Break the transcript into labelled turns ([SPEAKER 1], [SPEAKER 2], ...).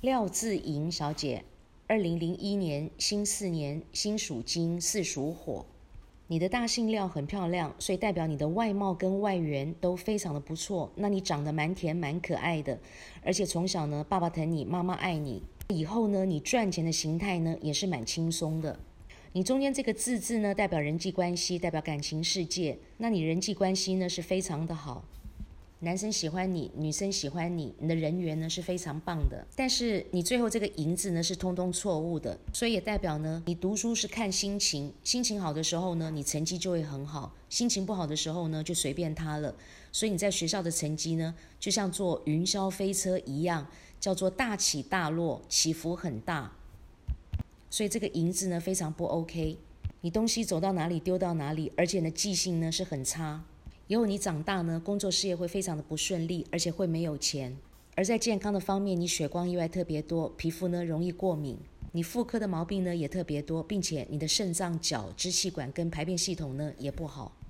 [SPEAKER 1] 廖志莹小姐，二零零一年辛巳年，辛属金，巳属火。你的大姓廖很漂亮，所以代表你的外貌跟外缘都非常的不错。那你长得蛮甜蛮可爱的，而且从小呢，爸爸疼你，妈妈爱你。以后呢，你赚钱的形态呢也是蛮轻松的。你中间这个字字呢，代表人际关系，代表感情世界。那你人际关系呢是非常的好。男生喜欢你，女生喜欢你，你的人缘呢是非常棒的。但是你最后这个银子呢是通通错误的，所以也代表呢，你读书是看心情，心情好的时候呢，你成绩就会很好；心情不好的时候呢，就随便他了。所以你在学校的成绩呢，就像坐云霄飞车一样，叫做大起大落，起伏很大。所以这个银子呢非常不 OK，你东西走到哪里丢到哪里，而且呢记性呢是很差。以后你长大呢，工作事业会非常的不顺利，而且会没有钱。而在健康的方面，你血光意外特别多，皮肤呢容易过敏，你妇科的毛病呢也特别多，并且你的肾脏、脚、支气管跟排便系统呢也不好。